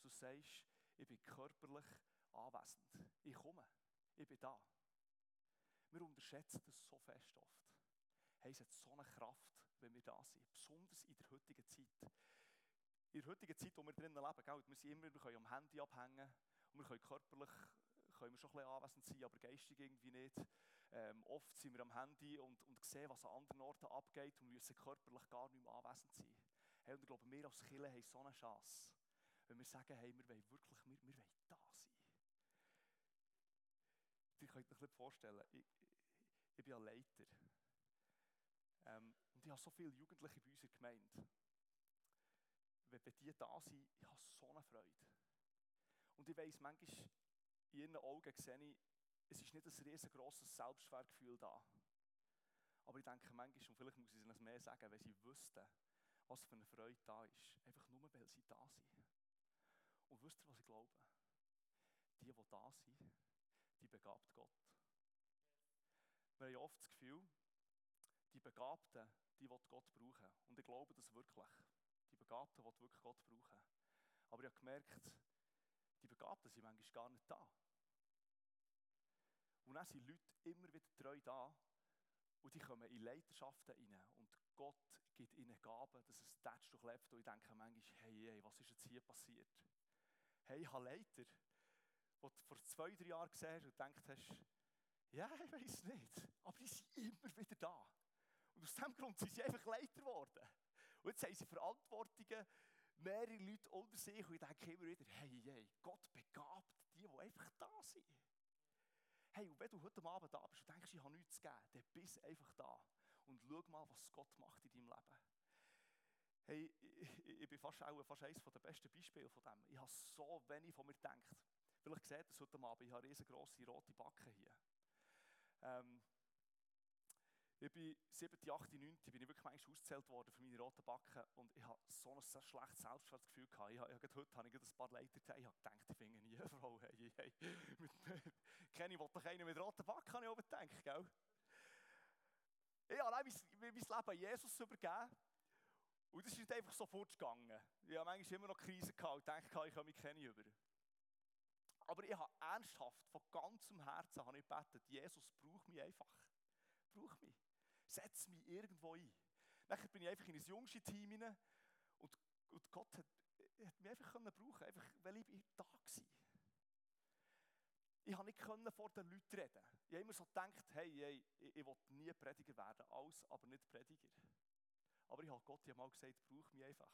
Du sagst, ich bin körperlich anwesend. Ich komme. Ich bin da. Wir unterschätzen das so fest oft. Hey, es hat so eine Kraft, wenn wir da sind. Besonders in der heutigen Zeit. In der heutigen Zeit, wo wir drinnen leben, gell, wir, sind immer, wir können am Handy abhängen und wir können körperlich können wir schon ein bisschen anwesend sein, aber geistig irgendwie nicht. Ähm, oft sind wir am Handy und, und sehen, was an anderen Orten abgeht und müssen körperlich gar nicht mehr anwesend sein. Hey, und ich glaube, wir als Kirche haben so eine Chance, wenn wir sagen, hey, wir wollen wirklich, wir, wir wollen da sein. Ihr könnt euch nicht vorstellen, ich, ich bin ein Leiter. Ähm, und ich habe so viele Jugendliche bei unserer Gemeinde. Wenn, wenn die da sind, ich habe so eine Freude. Und ich weiss, manchmal in ihren Augen sehe ich, es ist nicht ein riesengroßes Selbstwertgefühl da. Aber ich denke manchmal, und vielleicht muss ich es mehr sagen, wenn sie wüssten, was für eine Freude da ist. Einfach nur, weil sie da sind. Und wisst ihr, was ich glaube? Die, die da sind, die begabt Gott. Wir haben oft das Gefühl, die Begabten, die will Gott brauchen. Und ich glaube das wirklich. Die Begabten will wirklich Gott brauchen. Aber ich habe gemerkt, die Begabten sind manchmal gar nicht da. Und dann sind Leute immer wieder treu da und die kommen in Leiterschaften rein und Gott gibt ihnen Gaben, dass es tätsch durchlebt und ich denke manchmal, hey, hey, was ist jetzt hier passiert? Hey, ich habe Leiter, wo du vor zwei, drei Jahren gesehen und gedacht hast, ja, ich weiß nicht, aber die sind immer wieder da. Und aus diesem Grund sind sie einfach Leiter geworden. Und jetzt haben sie Verantwortungen, mehrere Leute unter sich und ich denke immer wieder, hey, hey, Gott begabt die, die einfach da sind. Hey, und wenn du heute Abend da bist und denkst, ich habe nichts zu geben, dann bist einfach da. Und schau mal, was Gott macht in deinem Leben. Hey, ich, *laughs* ich bin fast, auch, fast eines der besten Beispiele von dem. Ich habe so wenig von mir gedacht. Vielleicht seht ihr es heute Abend, ich habe riesengroße rote Backen hier. Ähm, ich bin 7., 8., 9. bin ich wirklich manchmal ausgezählt worden für meine roten Backen und ich habe so ein sehr schlechtes Selbstwertgefühl gehabt. Ich, ich, heute habe ich ein paar Leiter gesagt, ich habe gedacht, ich finde nie eine *laughs* Frau. Hey, hey. *laughs* Kenne ich doch einen mit roten Backen, habe ich auch gedacht, gell? Ich habe mein, mein Leben Jesus übergeben und es ist einfach sofort gegangen. Ich habe manchmal immer noch Krisen gehabt und dachte, ich komme mich keine über. Aber ich habe ernsthaft, von ganzem Herzen habe ich gebetet, Jesus, brauch mich einfach. Brauch mich. Setz mich irgendwo ein. Dann bin ich einfach in ein junges Team hinein und, und Gott hat, hat mich einfach brauchen, einfach, weil ich da war. ich habe nicht vor den Leuten reden. Ich habe immer so gedacht, hey, hey ich, ich will nie Prediger werden, alles, aber nicht Prediger. Aber ich habe Gott ja mal gesagt, brauch mich einfach.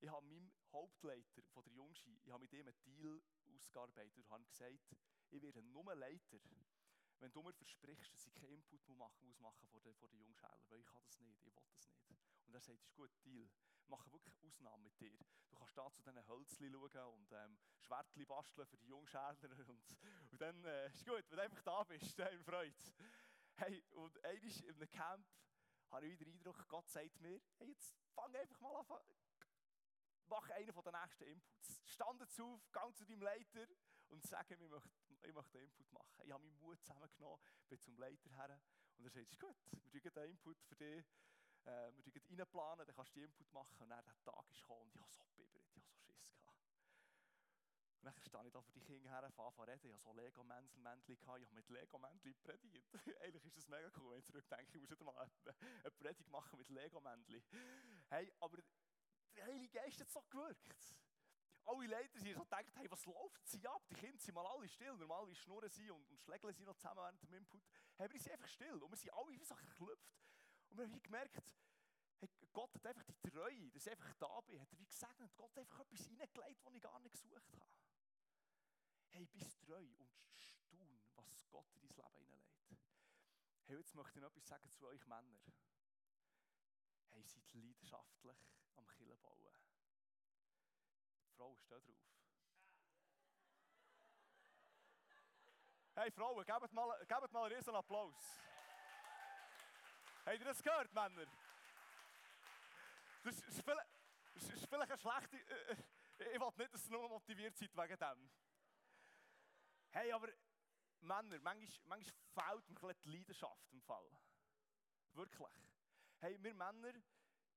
Ich habe meinem Hauptleiter von der Jungski, ich habe mit ihm einen Deal ausgearbeitet und habe gesagt, ich werde nur Leiter, wenn du mir versprichst, dass ich keinen Input machen muss vor den, vor den Jungschälern, weil ich kann das nicht, ich will das nicht. Und er sagt, ist gut, Deal. Wir machen wirklich Ausnahmen mit dir. Du kannst da zu diesen Hölzchen schauen und ähm, Schwertchen basteln für die Jungschäler *laughs* und, und dann äh, ist gut, wenn du einfach da bist, *laughs* dann Freude. Hey, und einmal in einem Camp habe ich wieder den Eindruck, Gott sagt mir, hey, jetzt fang einfach mal an, mach einen von den nächsten Inputs. Stand jetzt auf, gang zu deinem Leiter und sag ihm, ich möchte, ich möchte einen Input machen. Ich habe meinen Mut zusammengenommen, bin zum Leiter her und er sagt, ist gut, wir tun den Input für dich, äh, wir tun reinplanen, dann kannst du den Input machen. Und dann der Tag ist gekommen und ich habe so bibbert, ich habe so Schiss gehabt. Und dann stehe ich da für die Kinder her, fange an reden. Ich hatte so Lego-Männchen ich habe mit Lego-Männchen predigt. *laughs* Eigentlich ist das mega cool, wenn ich zurückdenke, ich muss wieder mal eine, eine Predigt machen mit Lego-Männchen. Hey, aber der Heilige Geist hat so gewirkt. Alle Leiter sind so gedacht, hey, was läuft sie ab? Die Kinder sind mal alle still. Normal schnurren sie und, und schlägeln sie noch zusammen während dem Input. Hey, wir sind einfach still und wir sind alle wie so geklüpft. Und wir haben gemerkt, hey, Gott hat einfach die Treue, dass ich einfach da bin, hat er wie gesegnet. Gott hat einfach etwas reingelegt, was ich gar nicht gesucht habe. Hey, bist treu und staun, was Gott in dein Leben hineinlegt. Hey, jetzt möchte ich noch etwas sagen zu euch Männern. Hey, seid leidenschaftlich am Killen bauen. Die Frau steht drauf. Hey Frauen, gebt mal, gebt mal einen Applaus. Habt ihr das gehört, Männer? Das ist, vielleicht, das ist vielleicht eine schlechte... Ich will nicht, dass ihr nur motiviert seid wegen dem. Hey, aber Männer, manchmal, manchmal fehlt mir die Leidenschaft im Fall. Wirklich. Hey, wir Männer,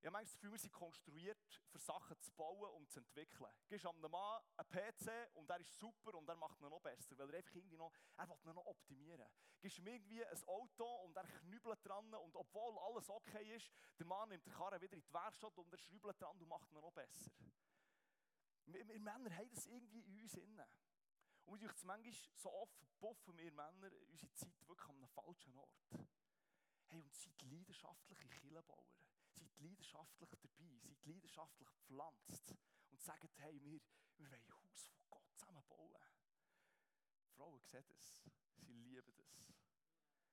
ich habe das Gefühl, wir sind konstruiert, für Sachen zu bauen und zu entwickeln. Du gibst einem Mann einen PC und er ist super und er macht ihn noch besser, weil er einfach irgendwie noch, er will ihn noch optimieren. Du gibst ihm irgendwie ein Auto und er knübelt dran und obwohl alles okay ist, der Mann nimmt die Karre wieder in die Werkstatt und er schrübelt dran und macht ihn noch besser. Wir, wir Männer haben das irgendwie in uns inne. Und wir es manchmal so oft verpuffen wir Männer unsere Zeit wirklich an einem falschen Ort. Hey, und seid leidenschaftliche Killenbauer seid leidenschaftlich dabei, seid leidenschaftlich gepflanzt und sagt, hey, wir, wir wollen ein Haus von Gott zusammenbauen. Frauen sehen das, sie lieben das.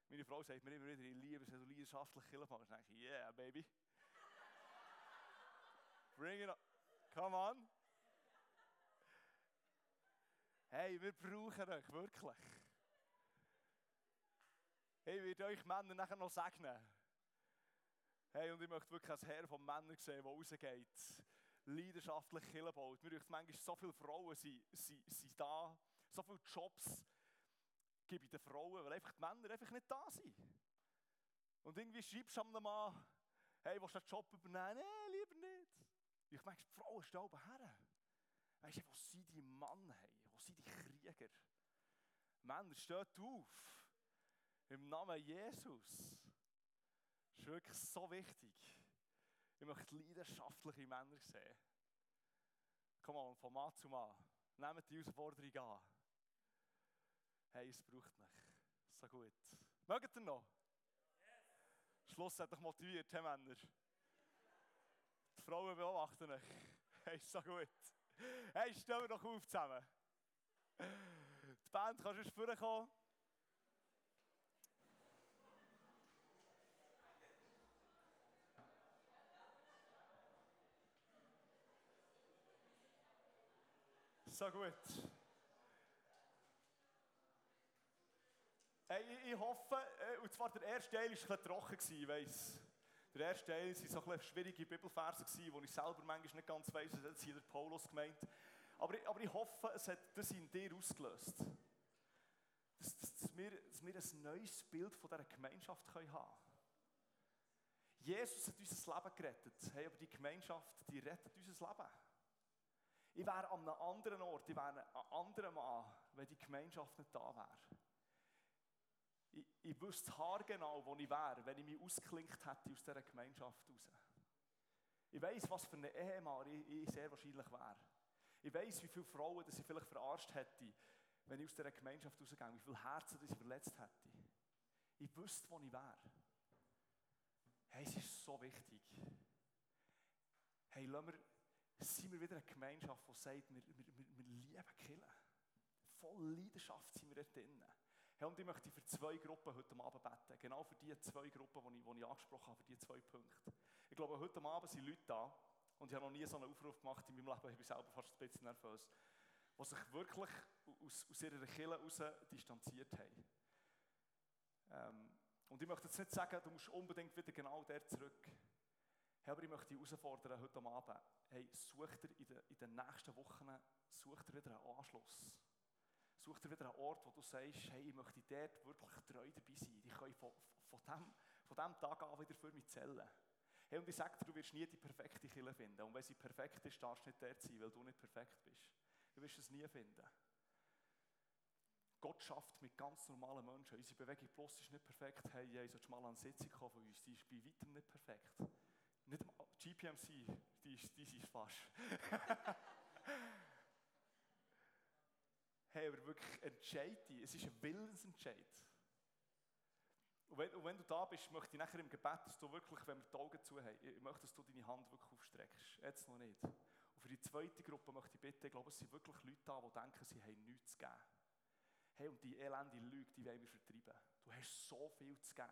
Meine Frau sagt mir immer wieder, ich liebe es, wenn du leidenschaftlich Killen machst. Dann denke ich, yeah, baby. *laughs* Bring it on. Come on. Hey, wir brauchen euch, wirklich. Ich werde euch Männer nachher noch segnen. Hey, und ich möchte wirklich als Herr von Männern sehen, der rausgeht, leidenschaftlich Kirche baut. Mir möchten manchmal so viele Frauen sind, sind, sind da, so viele Jobs gebe ich den Frauen, weil einfach die Männer einfach nicht da sind. Und irgendwie schreibst du einem Mann, hey, willst du den Job übernehmen? Nein, lieber nicht. Ich meine, die Frauen stehen oben her. Weißt du, wo sind die Mann? Hey? Wo sind die Krieger? Männer, steht auf. Im Namen Jesus. Das ist wirklich so wichtig. Ich möchte leidenschaftliche Männer sehen. Komm on, von Mann zu Mann. Nehmt die Herausforderung an. Hey, es braucht mich. So gut. Mögt ihr noch? Yes. Schluss hat dich motiviert, hey Männer. Die Frauen beobachten euch. Hey, so gut. Hey, stellen wir doch auf zusammen. Die Band kannst du vorkommen. So gut. Hey, ich, hoffe, äh, und zwar der erste Teil war bisschen trocken, ich weiss. Der erste Teil waren so ein schwierige Bibelverse, wo ich selber manchmal nicht ganz weiss, was hat hier der Paulus gemeint. Aber ich, aber ich hoffe, es hat das in dir ausgelöst. Dass, dass, dass, wir, dass wir ein neues Bild von dieser Gemeinschaft haben können. Jesus hat unser Leben gerettet, hey, aber die Gemeinschaft, die rettet unser Leben. Ich wäre an einem anderen Ort, ich wäre an einem anderen Mann, wenn die Gemeinschaft nicht da wäre. Ich, ich wüsste haargenau, wo ich wäre, wenn ich mich ausklinkt hätte aus dieser Gemeinschaft raus. Ich weiß, was für eine Ehemann ich, ich sehr wahrscheinlich wäre. Ich weiß, wie viele Frauen dass ich vielleicht verarscht hätte, wenn ich aus dieser Gemeinschaft rausgehe, wie viele Herzen das ich verletzt hätte. Ich wüsste, wo ich wäre. Hey, es ist so wichtig. Hey, lassen wir, sind wir wieder eine Gemeinschaft, die sagt, wir, wir, wir, lieben Killen. Voll Leidenschaft sind wir dort drin. Hey, und ich möchte für zwei Gruppen heute Abend beten. Genau für die zwei Gruppen, die ich, die ich angesprochen habe, für die zwei Punkte. Ich glaube, heute Abend sind Leute da, und ich habe noch nie so einen Aufruf gemacht in meinem Leben, ich bin selber fast ein bisschen nervös, die sich wirklich aus, aus ihrer Kille heraus distanziert haben. Ähm, und ich möchte jetzt nicht sagen, du musst unbedingt wieder genau dort zurück. Hey, aber ich möchte dich herausfordern heute Abend. Hey, such dir in den, nächsten Wochen such wieder einen Anschluss. Such dir wieder einen Ort, wo du sagst, hey, ich möchte dort wirklich treu dabei sein. Ich kann von, von, dem, von dem Tag an wieder für mich zählen. Hey, und ich sage dir, du wirst nie die perfekte Kille finden. Und wenn sie perfekt ist, darfst du nicht dort sein, weil du nicht perfekt bist. Du wirst es nie finden. Gott schafft mit ganz normalen Menschen. Unsere Bewegung Plus ist nicht perfekt. Hey, du mal an Sitzung von uns? Die ist bei weitem nicht perfekt. GPMC, die ist, die ist fast. *laughs* hey, aber wirklich entscheid dich. Es ist ein Willensentscheid. Und wenn, und wenn, du da bist, möchte ich nachher im Gebet, dass du wirklich, wenn wir die Augen zu haben, ich möchte, dass du deine Hand wirklich aufstreckst. Jetzt noch nicht. Und für die zweite Gruppe möchte ich bitten, ich glaube, es sind wirklich Leute da, die denken, sie haben nichts zu geben. Hey, und die elende Lüge, die wollen wir vertreiben. Du hast so viel zu geben.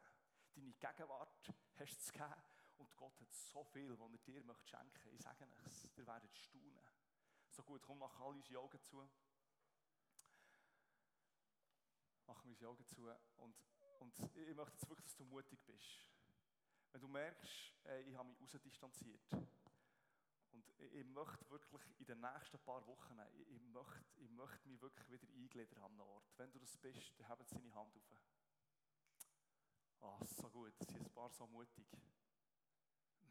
Deine Gegenwart hast du zu geben. Und Gott hat so viel, was er dir möchte schenken. Ich sage es, ihr werdet staunen. So gut, komm, mach alle unsere Augen zu. Machen wir unsere Augen zu. Und, und ich möchte jetzt wirklich, dass du mutig bist. Wenn du merkst, ich habe mich rausdistanziert. Und ich möchte wirklich in den nächsten paar Wochen, ich, möchte, ich möchte mich wirklich wieder eingliedern an einen Ort. Wenn du das bist, dann hebt seine Hand auf. Ah, oh, so gut, das sind ein paar so mutig.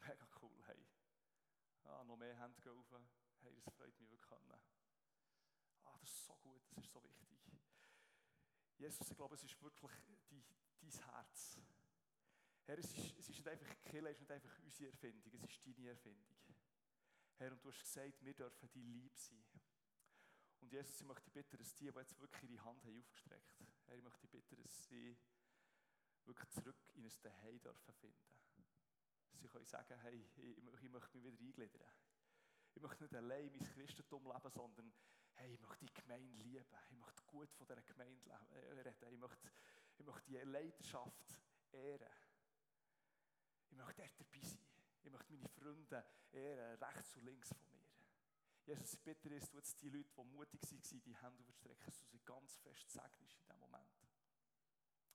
Mega cool, hey. Ah, noch mehr Hände gehen. Hey, das freut mich wirklich. Ah, das ist so gut, das ist so wichtig. Jesus, ich glaube, es ist wirklich die, dein Herz. Herr, es ist, es ist nicht einfach, Kille ist nicht einfach unsere Erfindung, es ist deine Erfindung. Herr, und du hast gesagt, wir dürfen die lieb sein. Und Jesus, ich möchte bitten, dass die, die jetzt wirklich ihre Hand haben aufgestreckt haben, Herr, ich möchte bitten, dass sie wirklich zurück in ein Zuhause dürfen finden. Sie können sagen, hey, ich, ich möchte mich wieder eingliedern. Ich möchte nicht allein mein Christentum leben, sondern hey, ich möchte die Gemeinde lieben. Ich möchte gut von dieser Gemeinde äh, reden. Ich möchte, ich möchte die Leiterschaft ehren. Ich möchte dort dabei sein. Ich möchte meine Freunde ehren, rechts und links von mir. Jesus, ich bitte dass du die Leute, die mutig waren, die Hände überstrecken, dass du sie ganz fest segnest in diesem Moment.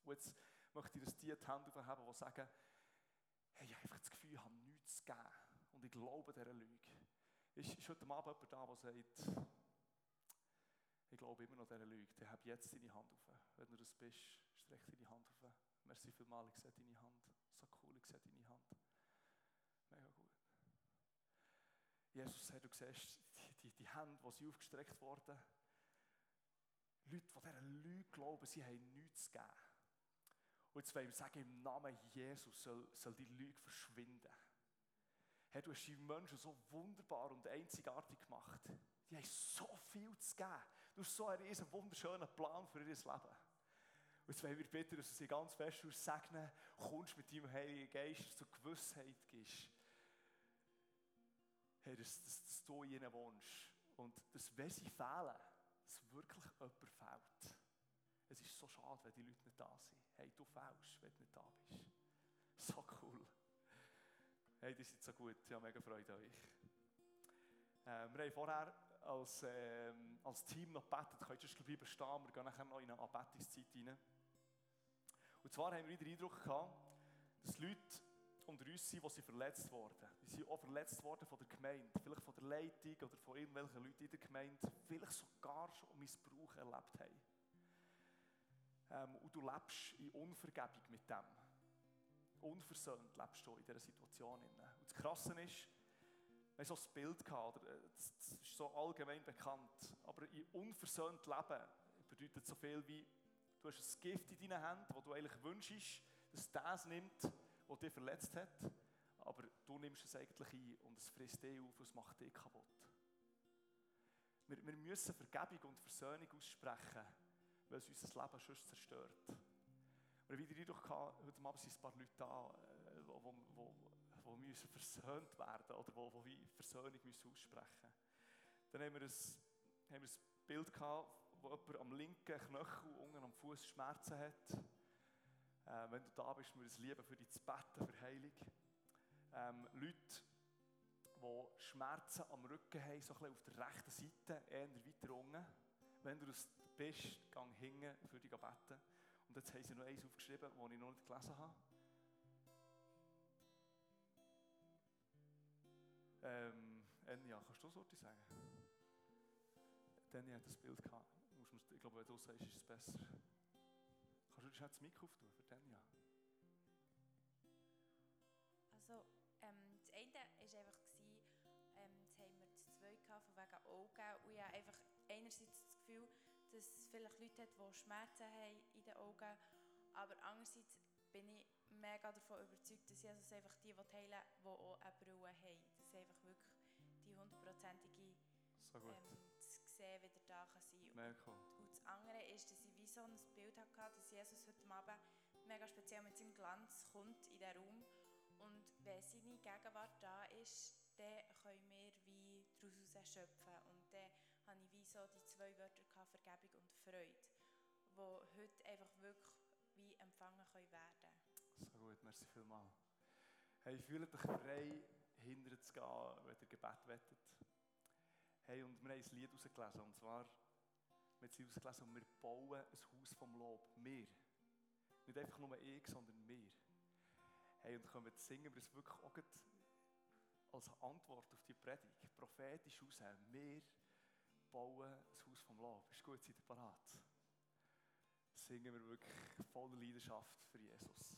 Und jetzt möchte ich, dass die die Hände aufheben, die sagen, hey, ich habe einfach das Gefühl, ich habe nichts zu geben. Und ich glaube dieser Lüge. Ist, ist heute Abend jemand da, der sagt, ich glaube immer noch dieser Lüge, dann habe jetzt deine Hand auf. Wenn du das bist, streck deine Hand auf. Merci vielmals, ich sehe deine Hand. So cool, ich sehe deine Hand. Mega gut. Jesus, hey, du siehst die, die, die Hände, die sie aufgestreckt wurden. Leute, die dieser Lüge glauben, sie haben nichts zu geben. Und jetzt wollen wir sagen, im Namen Jesus soll, soll die Lüge verschwinden. Hey, du hast die Menschen so wunderbar und einzigartig gemacht. Die haben so viel zu geben. Du hast so einen riesen wunderschönen Plan für ihr Leben. Und jetzt wollen wir bitten, dass du sie ganz fest segnen kommst mit deinem Heiligen Geist, zur Gewissheit gibst. Hey, dass, dass, dass du ihnen wohnst. Und dass, wenn sie fehlen, dass wirklich jemand fehlt. Es ist so schade, wenn die Leute nicht da sind. Hey, du fehlst, wenn du nicht da bist. So cool. Hey, die sind so gut. Ich habe mega Freude an euch. Äh, wir haben vorher als, ähm, als Team noch gebetet. Könnt ihr bleiben stehen? Wir gehen nachher noch in eine Anbetungszeit rein. Und zwar haben wir den Eindruck gehabt, dass Leute unter uns sind, die verletzt wurden. Die sind auch verletzt worden von der Gemeinde, vielleicht von der Leitung oder von irgendwelchen Leuten in der Gemeinde, vielleicht sogar schon Missbrauch erlebt haben. Ähm, und du lebst in Unvergebung mit dem. Unversöhnt lebst du in dieser Situation. Und das Krasse ist, wir haben so ein Bild gehabt? Äh, das, ist so allgemein bekannt, aber in unversöhnt leben bedeutet so viel wie, du hast ein Gift in deinen Händen, wo du eigentlich wünschst, dass das nimmt, was dich verletzt hat, aber du nimmst es eigentlich ein und es frisst dich auf und es macht dich kaputt. wir, wir müssen Vergebung und Versöhnung aussprechen, weil es unser Leben sonst zerstört. Und wieder Eindruck hatte, heute Abend sind ein paar Leute da, äh, wo, wo, wo, wo müssen versöhnt werden oder wo, wo wie Versöhnung müssen aussprechen Dann haben wir ein, haben wir ein Bild gehabt, wo jemand am linken Knöchel unten am Fuß Schmerzen hat. Äh, wenn du da bist, wir es lieben, für dich zu beten, für Heilung. Ähm, Leute, die Schmerzen am Rücken haben, so ein bisschen auf der rechten Seite, eher weiter unten. Wenn du das bist, gang hingen für dich beten. Und jetzt haben sie noch eins aufgeschrieben, das ich noch nicht gelesen habe. Ähm, Enya, kannst du das Wort sagen? Enya hat das Bild gehabt. Ich glaube, wenn du sagst, ist es besser. Kannst du schnell das Mikro auftun für Enya? Also, ähm, das eine war einfach, ähm, jetzt wir das zwei gehabt, von wegen Augen. Und ich habe einfach einerseits das Gefühl, dass es vielleicht Leute hat, die Schmerzen haben in den Augen. Aber andererseits bin ich mega davon überzeugt, dass Jesus einfach die heilen will, die auch eine Brille haben. Dass einfach wirklich die hundertprozentige so ähm, zu sehen wieder da kann sein kann. Cool. Und das andere ist, dass ich wie so ein Bild hatte, dass Jesus heute Abend mega speziell mit seinem Glanz kommt in den Raum. Und wenn seine Gegenwart da ist, dann können wir wie daraus schöpfen. Und hatte ich wie so die zwei Wörter gehabt, Vergebung und Freude, die heute einfach wirklich wie empfangen können werden. So gut, merci vielmals. Hey, fühlt euch frei, hinterher zu gehen, wenn ihr Gebet wettet. Hey, und wir haben ein Lied ausgelesen, und zwar, wir haben es ausgelesen, und wir bauen ein Haus vom Lob. Wir. Nicht einfach nur ich, sondern wir. Hey, und können wir singen wir es wirklich auch als Antwort auf die Predigt, prophetisch aus, wir bauen das Haus vom Lob. Ist gut, seid ihr parat? Singen wir wirklich voller Leidenschaft für Jesus.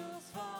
Jesus' fall.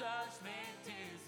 judgment is